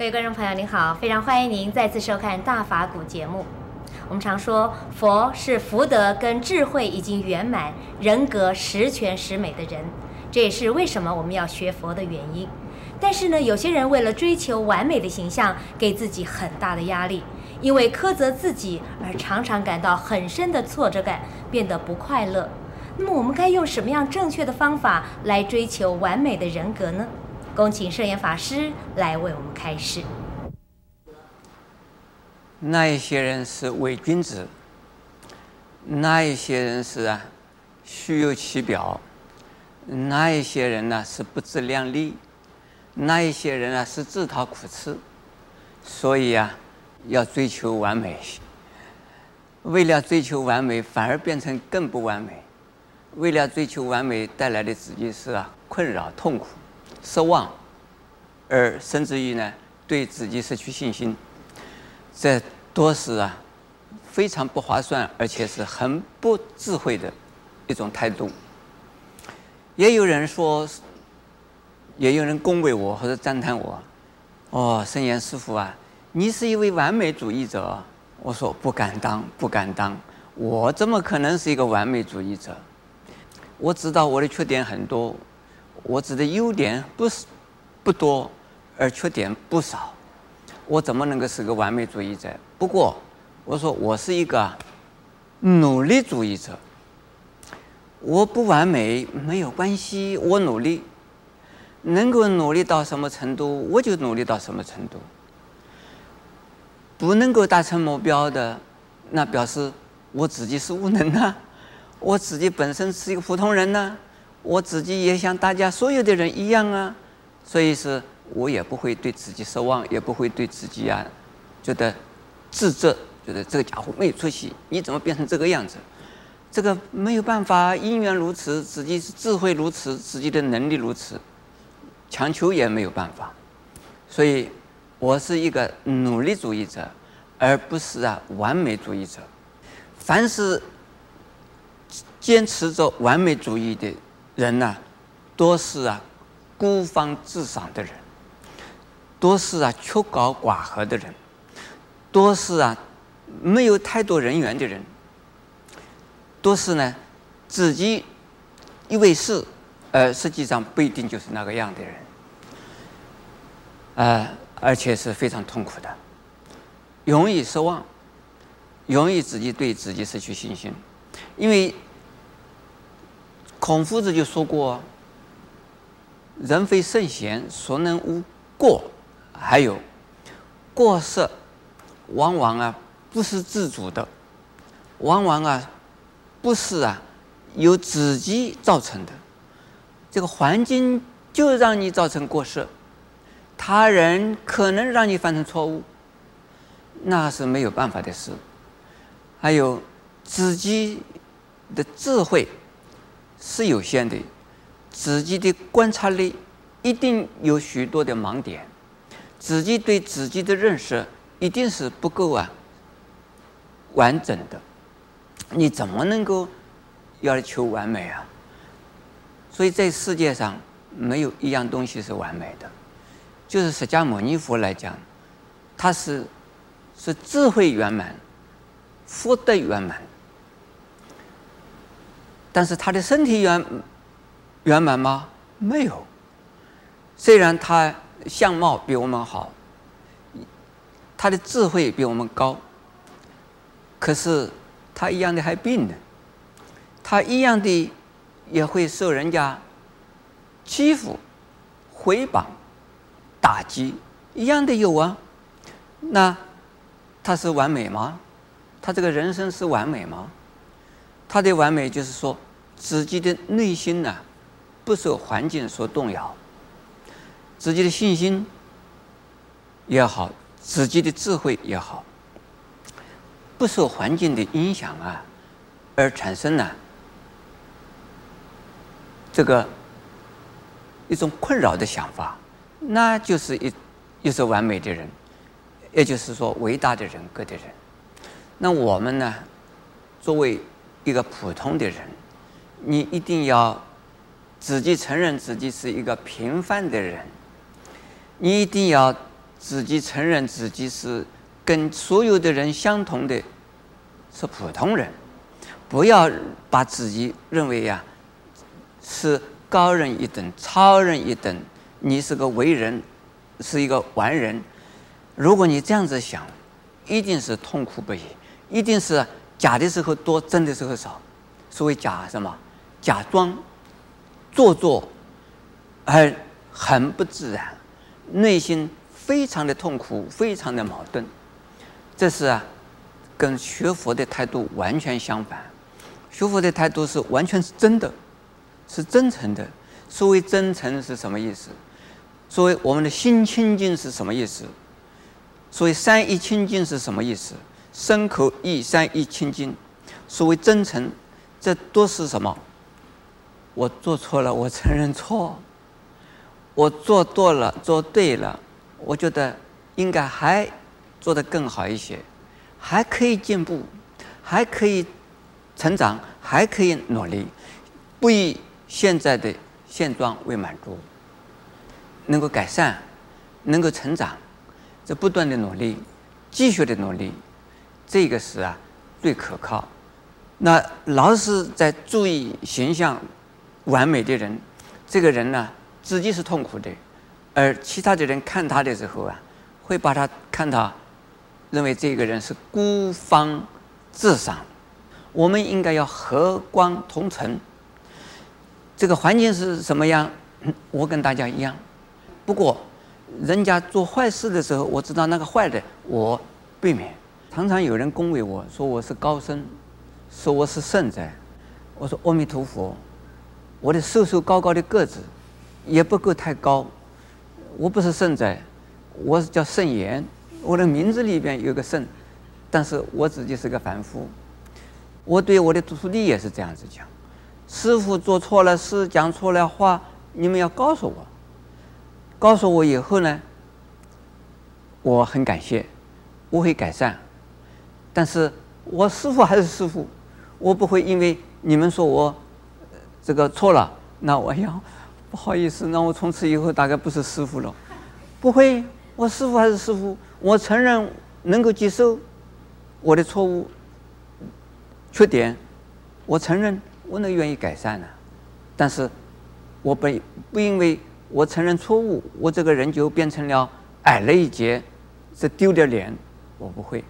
各位观众朋友，您好，非常欢迎您再次收看大法古节目。我们常说，佛是福德跟智慧已经圆满、人格十全十美的人，这也是为什么我们要学佛的原因。但是呢，有些人为了追求完美的形象，给自己很大的压力，因为苛责自己而常常感到很深的挫折感，变得不快乐。那么，我们该用什么样正确的方法来追求完美的人格呢？恭请圣严法师来为我们开示。那一些人是伪君子，那一些人是啊虚有其表，那一些人呢是不自量力，那一些人啊是自讨苦吃，所以啊要追求完美，为了追求完美反而变成更不完美，为了追求完美带来的自己是啊困扰痛苦。失望，而甚至于呢，对自己失去信心，这都是啊非常不划算，而且是很不智慧的一种态度。也有人说，也有人恭维我或者赞叹我，哦，圣严师父啊，你是一位完美主义者。我说不敢当，不敢当，我怎么可能是一个完美主义者？我知道我的缺点很多。我指的优点不是不多，而缺点不少，我怎么能够是个完美主义者？不过，我说我是一个努力主义者。我不完美没有关系，我努力，能够努力到什么程度，我就努力到什么程度。不能够达成目标的，那表示我自己是无能的，我自己本身是一个普通人呢。我自己也像大家所有的人一样啊，所以是我也不会对自己失望，也不会对自己啊觉得自责，觉得这个家伙没有出息，你怎么变成这个样子？这个没有办法，因缘如此，自己是智慧如此，自己的能力如此，强求也没有办法。所以，我是一个努力主义者，而不是啊完美主义者。凡是坚持着完美主义的。人呢、啊，多是啊孤芳自赏的人，多是啊曲高寡合的人，多是啊没有太多人缘的人，多是呢自己以为是，呃实际上不一定就是那个样的人，呃而且是非常痛苦的，容易失望，容易自己对自己失去信心，因为。孔夫子就说过：“人非圣贤，孰能无过？还有过失，往往啊不是自主的，往往啊不是啊由自己造成的。这个环境就让你造成过失，他人可能让你犯成错误，那是没有办法的事。还有自己的智慧。”是有限的，自己的观察力一定有许多的盲点，自己对自己的认识一定是不够啊完整的，你怎么能够要求完美啊？所以在世界上没有一样东西是完美的，就是释迦牟尼佛来讲，他是是智慧圆满，福德圆满。但是他的身体圆圆满吗？没有。虽然他相貌比我们好，他的智慧比我们高，可是他一样的还病呢。他一样的也会受人家欺负、毁谤、打击，一样的有啊。那他是完美吗？他这个人生是完美吗？他的完美就是说，自己的内心呢，不受环境所动摇，自己的信心也好，自己的智慧也好，不受环境的影响啊，而产生了这个一种困扰的想法，那就是一一种完美的人，也就是说伟大的人格的人。那我们呢，作为一个普通的人，你一定要自己承认自己是一个平凡的人，你一定要自己承认自己是跟所有的人相同的，是普通人，不要把自己认为呀是高人一等、超人一等，你是个伟人，是一个完人。如果你这样子想，一定是痛苦不已，一定是假的时候多，真的时候少。所谓假什么？假装、做作，而很不自然，内心非常的痛苦，非常的矛盾。这是啊，跟学佛的态度完全相反。学佛的态度是完全是真的，是真诚的。所谓真诚是什么意思？所谓我们的心清净是什么意思？所谓三一清净是什么意思？身口意三一清净。所谓真诚，这都是什么？我做错了，我承认错。我做多了，做对了，我觉得应该还做得更好一些，还可以进步，还可以成长，还可以努力，不以现在的现状为满足，能够改善，能够成长。这不断的努力，继续的努力，这个是啊最可靠。那老是在注意形象完美的人，这个人呢自己是痛苦的，而其他的人看他的时候啊，会把他看他，认为这个人是孤芳自赏。我们应该要和光同尘。这个环境是什么样？我跟大家一样，不过。人家做坏事的时候，我知道那个坏的我避免。常常有人恭维我说我是高僧，说我是圣者。我说阿弥陀佛，我的瘦瘦高高的个子也不够太高，我不是圣者，我是叫圣严。我的名字里边有个圣，但是我自己是个凡夫。我对我的徒弟也是这样子讲：师傅做错了事，讲错了话，你们要告诉我。告诉我以后呢，我很感谢，我会改善。但是我师傅还是师傅，我不会因为你们说我这个错了，那我要不好意思，那我从此以后大概不是师傅了。不会，我师傅还是师傅，我承认能够接受我的错误、缺点，我承认我能愿意改善的。但是我不不因为。我承认错误，我这个人就变成了矮了一截，是丢掉脸，我不会。